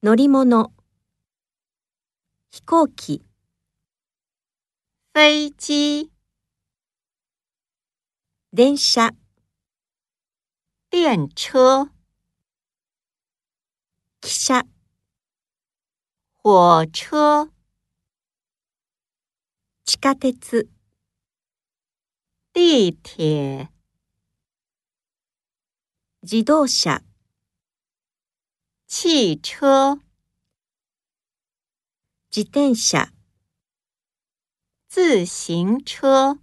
乗り物。飛行機。飞机、電車。电车、汽車。火车、地下鉄。地铁、自動車汽车、自転車自行车。